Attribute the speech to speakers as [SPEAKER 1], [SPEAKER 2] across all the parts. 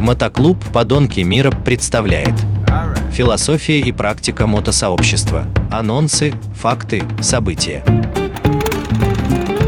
[SPEAKER 1] Мотоклуб «Подонки мира» представляет Философия и практика мотосообщества. Анонсы, факты, события.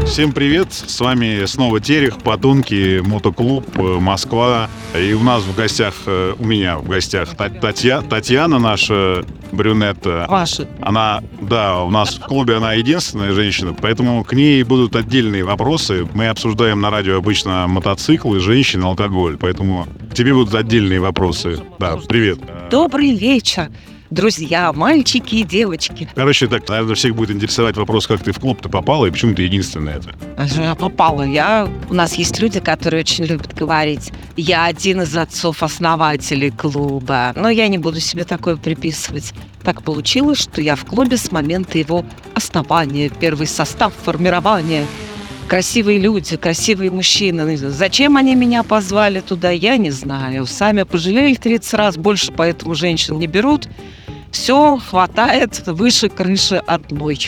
[SPEAKER 2] Всем привет, с вами снова Терех, Подонки, Мотоклуб, э, Москва. И у нас в гостях, э, у меня в гостях Татья, Татьяна, наша брюнетта.
[SPEAKER 3] Ваша.
[SPEAKER 2] Она, да, у нас в клубе она единственная женщина, поэтому к ней будут отдельные вопросы. Мы обсуждаем на радио обычно мотоциклы, женщин, алкоголь, поэтому к тебе будут отдельные вопросы. Да, привет.
[SPEAKER 3] Добрый вечер, друзья, мальчики и девочки.
[SPEAKER 2] Короче, так, наверное, всех будет интересовать вопрос, как ты в клуб-то попала и почему ты единственная это.
[SPEAKER 3] А что Я попала. Я... У нас есть люди, которые очень любят говорить, я один из отцов-основателей клуба. Но я не буду себе такое приписывать. Так получилось, что я в клубе с момента его основания, первый состав формирования. Красивые люди, красивые мужчины. Зачем они меня позвали туда, я не знаю. Сами пожалели 30 раз, больше поэтому женщин не берут. Все хватает выше крыши одной.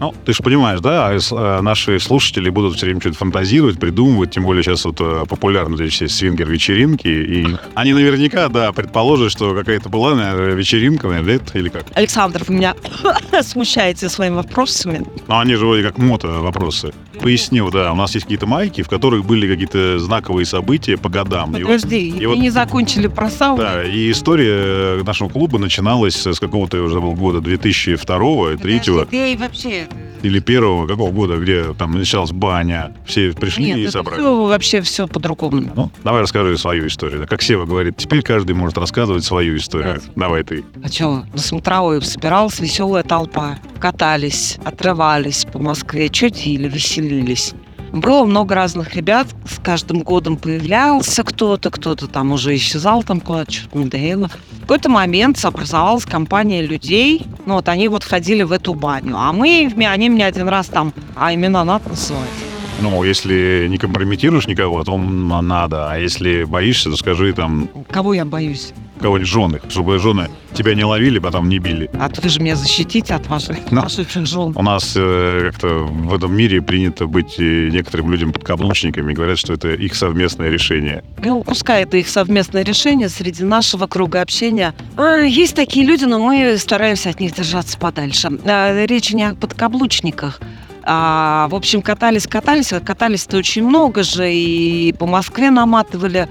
[SPEAKER 2] Ну, ты же понимаешь, да, а э, наши слушатели будут все время что-то фантазировать, придумывать, тем более сейчас вот э, популярны эти все свингер-вечеринки, и они наверняка, да, предположат, что какая-то была, наверное, вечеринка, наверное, да, или как.
[SPEAKER 3] Александр, вы меня смущаете своими вопросами.
[SPEAKER 2] Но они же вроде как мото-вопросы. Пояснил, да, у нас есть какие-то майки, в которых были какие-то знаковые события по годам. И вот-
[SPEAKER 3] Подожди,
[SPEAKER 2] и вот-
[SPEAKER 3] не закончили про сауну?
[SPEAKER 2] Да, и история нашего клуба начиналась с какого-то, я уже забыл, года 2002 и 2003
[SPEAKER 3] Ты вообще...
[SPEAKER 2] или первого, какого года, где там началась баня, все пришли
[SPEAKER 3] Нет,
[SPEAKER 2] и
[SPEAKER 3] это
[SPEAKER 2] собрали.
[SPEAKER 3] вообще все по-другому.
[SPEAKER 2] Ну, давай расскажи свою историю. Как Сева говорит, теперь каждый может рассказывать свою историю. Давай ты.
[SPEAKER 3] А что, на смотровой собиралась веселая толпа. Катались, отрывались по Москве, чудили, веселились. Было много разных ребят, с каждым годом появлялся кто-то, кто-то там уже исчезал, там куда-то что-то надоело. В какой-то момент образовалась компания людей, ну вот они вот ходили в эту баню, а мы, они меня один раз там, а имена надо называть.
[SPEAKER 2] Ну, если не компрометируешь никого, то надо. А если боишься, то скажи там
[SPEAKER 3] Кого я боюсь?
[SPEAKER 2] кого-нибудь жены, чтобы жены тебя не ловили, потом не били.
[SPEAKER 3] А то вы же меня защитите от ваших,
[SPEAKER 2] Ну.
[SPEAKER 3] ваших жен.
[SPEAKER 2] У нас э, как-то в этом мире принято быть э, некоторым людям подкаблучниками. Говорят, что это их совместное решение.
[SPEAKER 3] Ну, пускай это их совместное решение среди нашего круга общения. А, Есть такие люди, но мы стараемся от них держаться подальше. А, Речь не о подкаблучниках. А, в общем, катались, катались, а катались-то очень много же, и по Москве наматывали.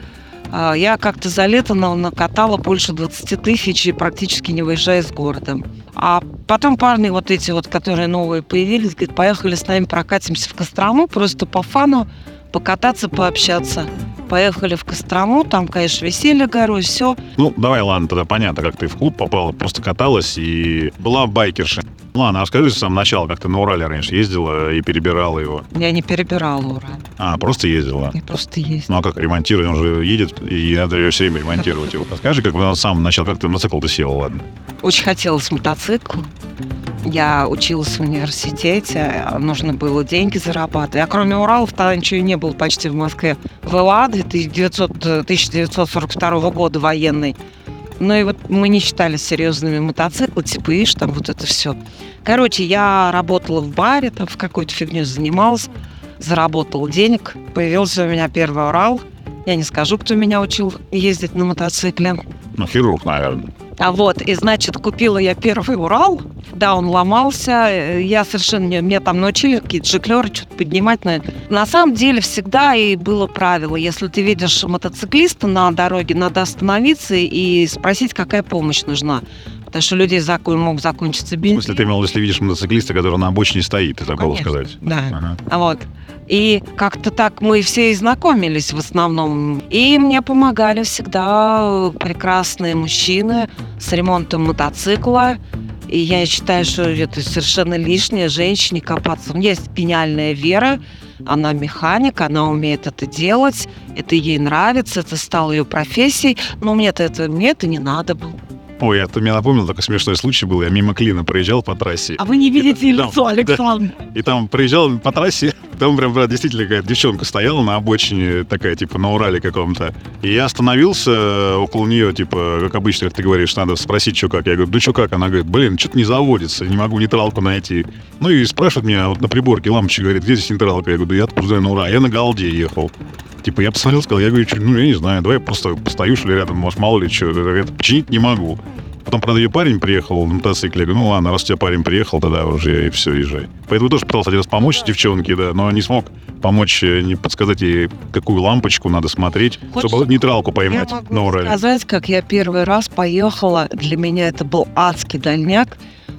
[SPEAKER 3] А, Я как-то за лето на- накатала больше 20 тысяч и практически не выезжая из города. А потом парни вот эти вот, которые новые появились, говорят, поехали с нами прокатимся в Кострому, просто по фану, покататься, пообщаться. Поехали в Кострому, там, конечно, веселье горой, все.
[SPEAKER 2] Ну, давай, ладно, тогда понятно, как ты в клуб попала, просто каталась и была байкерша. Ладно, расскажи с самого начала, как ты на Урале раньше ездила и перебирала его.
[SPEAKER 3] Я не перебирала ура.
[SPEAKER 2] А, просто ездила.
[SPEAKER 3] Я просто есть.
[SPEAKER 2] Ну а как ремонтировать? Он же едет, и надо ее все время ремонтировать его. Расскажи, как на самом начале, как ты на мотоцикл ты села, ладно?
[SPEAKER 3] Очень хотелось мотоцикл. Я училась в университете, а нужно было деньги зарабатывать. А кроме Уралов тогда ничего и не было почти в Москве. ВЛА 1900, э, 1942 года военный. Ну и вот мы не считали серьезными мотоциклы, типа, ишь, там вот это все. Короче, я работала в баре, там в какой-то фигню занималась, заработала денег, появился у меня первый Урал. Я не скажу, кто меня учил ездить на мотоцикле.
[SPEAKER 2] Ну, хирург, наверное.
[SPEAKER 3] А вот, и значит, купила я первый Урал. Да, он ломался. э, Я совершенно не... Мне там научили какие-то жиклеры что-то поднимать. На... на самом деле всегда и было правило. Если ты видишь мотоциклиста на дороге, надо остановиться и спросить, какая помощь нужна. Потому что людей закон мог закончиться
[SPEAKER 2] В
[SPEAKER 3] бензин.
[SPEAKER 2] смысле, ты имел, если видишь мотоциклиста, который на обочине стоит, такого
[SPEAKER 3] Конечно.
[SPEAKER 2] сказать.
[SPEAKER 3] Да.
[SPEAKER 2] Ага.
[SPEAKER 3] А Вот. И как-то так мы все и знакомились в основном. И мне помогали всегда прекрасные мужчины с ремонтом мотоцикла. И я считаю, что это совершенно лишнее женщине копаться. У меня есть гениальная Вера, она механик, она умеет это делать, это ей нравится, это стало ее профессией, но мне-то это, мне это не надо было.
[SPEAKER 2] Ой, это мне напомнил, такой смешной случай был. Я мимо Клина проезжал по трассе.
[SPEAKER 3] А вы не видите
[SPEAKER 2] Да,
[SPEAKER 3] лицо,
[SPEAKER 2] да.
[SPEAKER 3] Александр?
[SPEAKER 2] И там проезжал по трассе, Там прям, брат, действительно какая-то девчонка стояла на обочине, такая, типа, на Урале каком-то. И я остановился э, около нее, типа, как обычно, как ты говоришь, надо спросить, что как. Я говорю, ну что как? Она говорит, блин, что-то не заводится, не могу нейтралку найти. Ну и спрашивает меня вот на приборке лампочка, говорит, где здесь нейтралка? Я говорю, да я откуда на Ура. Я на Галде ехал. Типа, я посмотрел, сказал, я говорю, ну, я не знаю, давай я просто постою, что ли, рядом, может, мало ли что, это починить не могу. Потом, правда, ее парень приехал на мотоцикле. Я говорю, ну ладно, раз у тебя парень приехал, тогда уже и все, езжай. Поэтому тоже пытался один раз помочь девчонке, да, но не смог помочь, э, не подсказать ей, какую лампочку надо смотреть,
[SPEAKER 3] Хочешь,
[SPEAKER 2] чтобы нейтралку поймать
[SPEAKER 3] Я могу
[SPEAKER 2] на Урале.
[SPEAKER 3] сказать, как я первый раз поехала. Для меня это был адский дальняк.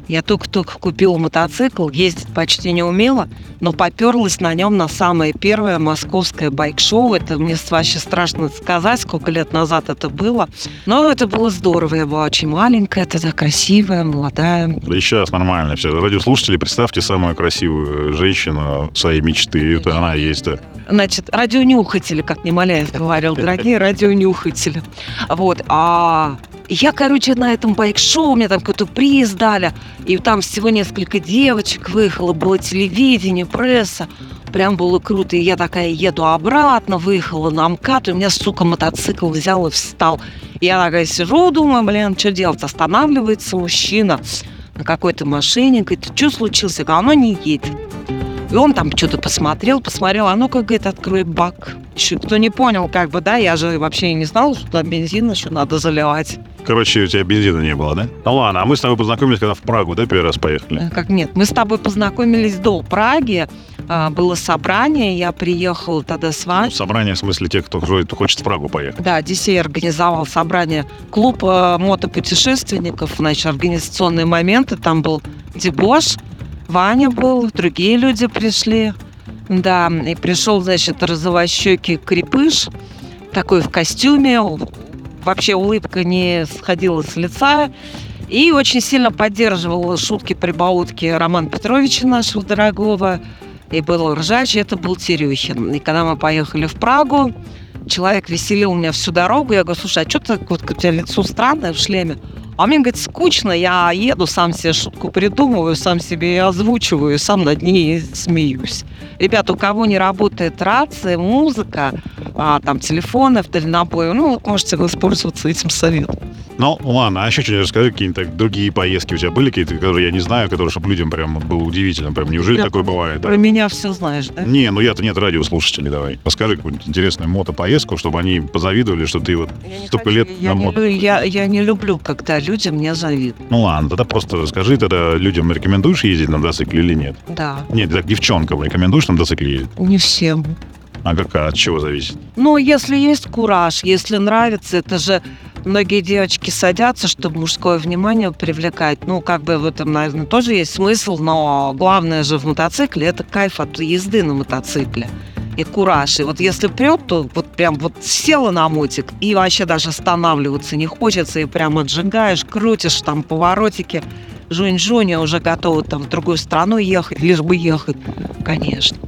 [SPEAKER 3] Я только-только купила мотоцикл, ездить почти не умела, но поперлась на нем на самое первое московское байк-шоу. Это мне вообще страшно сказать, сколько лет назад это было. Но это было здорово. Я была очень маленькая, тогда красивая, молодая.
[SPEAKER 2] Да и сейчас нормально все. Радиослушатели, представьте самую красивую женщину своей мечты. Это она есть, да.
[SPEAKER 3] Значит, радионюхатели, как Немоляев говорил, дорогие радионюхатели. Вот, а я, короче, на этом байк-шоу, мне там какой-то приз дали, и там всего несколько девочек выехало, было телевидение, пресса. Прям было круто. И я такая еду обратно, выехала на МКАД, и у меня, сука, мотоцикл взял и встал. И я такая сижу, думаю, блин, что делать? Останавливается мужчина на какой-то машине, говорит, что случилось? Я говорю, оно не едет. И он там что-то посмотрел, посмотрел, а ну-ка, говорит, открой бак. Еще кто не понял, как бы, да, я же вообще не знал, что там бензин еще надо заливать.
[SPEAKER 2] Короче, у тебя бензина не было, да? Ну ладно, а мы с тобой познакомились, когда в Прагу, да, первый раз поехали?
[SPEAKER 3] Э, Как нет, мы с тобой познакомились до Праги, а, было собрание, я приехала тогда с
[SPEAKER 2] Ну,
[SPEAKER 3] вами.
[SPEAKER 2] собрание в смысле тех, кто хочет хочет в Прагу поехать.
[SPEAKER 3] Да, Одиссей организовал собрание клуб э, мотопутешественников, значит, организационные моменты. Там был Дебош, Ваня был, другие люди пришли. Да, и пришел, значит, розовощекий крепыш, такой в костюме, вообще улыбка не сходила с лица. И очень сильно поддерживал шутки-прибаутки Романа Петровича нашего дорогого. И был ржач, и это был Терюхин. И когда мы поехали в Прагу, человек веселил меня всю дорогу. Я говорю, слушай, а что так вот у тебя лицо странное в шлеме? А мне, говорит, скучно, я еду, сам себе шутку придумываю, сам себе ее озвучиваю, сам над ней смеюсь. Ребята, у кого не работает рация, музыка, а, там телефоны в дальнобой, ну, можете воспользоваться этим советом.
[SPEAKER 2] Ну, ладно, а еще что-нибудь расскажи, какие-нибудь другие поездки у тебя были какие-то, которые я не знаю, которые, чтобы людям прям было удивительно. Прям, неужели
[SPEAKER 3] Я
[SPEAKER 2] такое бывает? да?
[SPEAKER 3] Про меня все знаешь, да?
[SPEAKER 2] Не, ну я-то нет радиослушателей, давай. Расскажи какую-нибудь интересную мотопоездку, чтобы они позавидовали, что ты вот
[SPEAKER 3] Я
[SPEAKER 2] столько
[SPEAKER 3] хочу,
[SPEAKER 2] лет
[SPEAKER 3] я
[SPEAKER 2] на
[SPEAKER 3] не,
[SPEAKER 2] мото.
[SPEAKER 3] я, я не люблю, когда люди мне завидуют.
[SPEAKER 2] Ну ладно, тогда просто расскажи, тогда людям рекомендуешь ездить на мотоцикле или нет?
[SPEAKER 3] Да,
[SPEAKER 2] Нет, так девчонкам рекомендуешь на мотоцикле ездить?
[SPEAKER 3] не всем.
[SPEAKER 2] А как, а от чего зависит?
[SPEAKER 3] Ну, если есть кураж, если нравится, это же многие девочки садятся, чтобы мужское внимание привлекать. Ну, как бы в этом, наверное, тоже есть смысл, но главное же в мотоцикле – это кайф от езды на мотоцикле и кураж. И вот если прет, то вот прям вот села на мотик и вообще даже останавливаться не хочется, и прям отжигаешь, крутишь там поворотики, жунь-жунь, и уже готова там в другую страну ехать, лишь бы ехать. Конечно,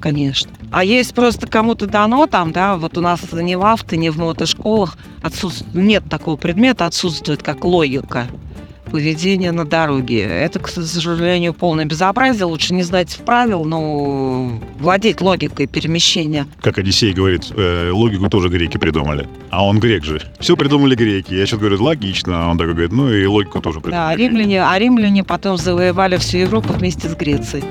[SPEAKER 3] конечно. А есть просто кому-то дано там, да, вот у нас ни в авто, ни в мотошколах отсутствует, нет такого предмета, отсутствует как логика поведения на дороге. Это, к сожалению, полное безобразие. Лучше не знать правил, но владеть логикой перемещения.
[SPEAKER 2] Как Одиссей говорит, э, логику тоже греки придумали. А он грек же. Все придумали греки. Я сейчас говорю, логично. А он такой говорит, ну и логику тоже придумали.
[SPEAKER 3] Да, римляне, а римляне потом завоевали всю Европу вместе с Грецией.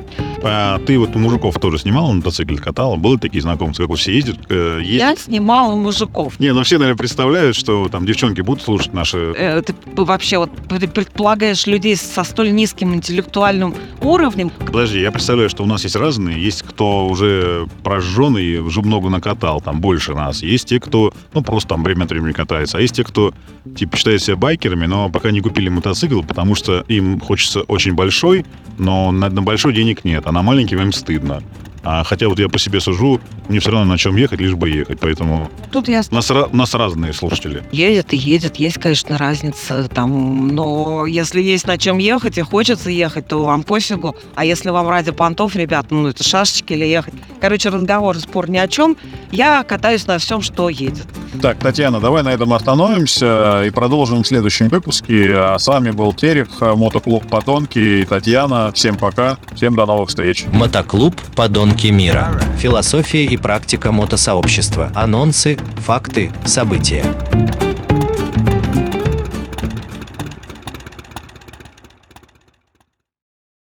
[SPEAKER 2] А ты вот у мужиков тоже снимал на мотоцикле, катал? Были такие знакомцы, как вот все ездят? Э, ездят?
[SPEAKER 3] Я снимала мужиков.
[SPEAKER 2] Не, ну все, наверное, представляют, что там девчонки будут слушать наши...
[SPEAKER 3] Э, Ты вообще вот пред- предполагаешь людей со столь низким интеллектуальным уровнем,
[SPEAKER 2] Подожди, я представляю, что у нас есть разные. Есть кто уже прожженный, уже много накатал, там больше нас. Есть те, кто, ну, просто там время от времени катается. А есть те, кто, типа, считает себя байкерами, но пока не купили мотоцикл, потому что им хочется очень большой, но на, на большой денег нет, а на маленький им стыдно. А хотя вот я по себе сужу, мне все равно на чем ехать, лишь бы ехать. Поэтому
[SPEAKER 3] тут я
[SPEAKER 2] нас, нас разные слушатели.
[SPEAKER 3] едет и едет, есть, конечно, разница там, но если есть на чем ехать и хочется ехать, то вам пофигу, а если вам ради понтов, ребят, ну это шашечки или ехать, Короче, разговор, спор ни о чем. Я катаюсь на всем, что едет.
[SPEAKER 2] Так, Татьяна, давай на этом остановимся и продолжим в следующем выпуске. А с вами был Терех, мотоклуб Подонки и Татьяна. Всем пока, всем до новых встреч.
[SPEAKER 1] Мотоклуб «Подонки мира». Философия и практика мотосообщества. Анонсы, факты, события.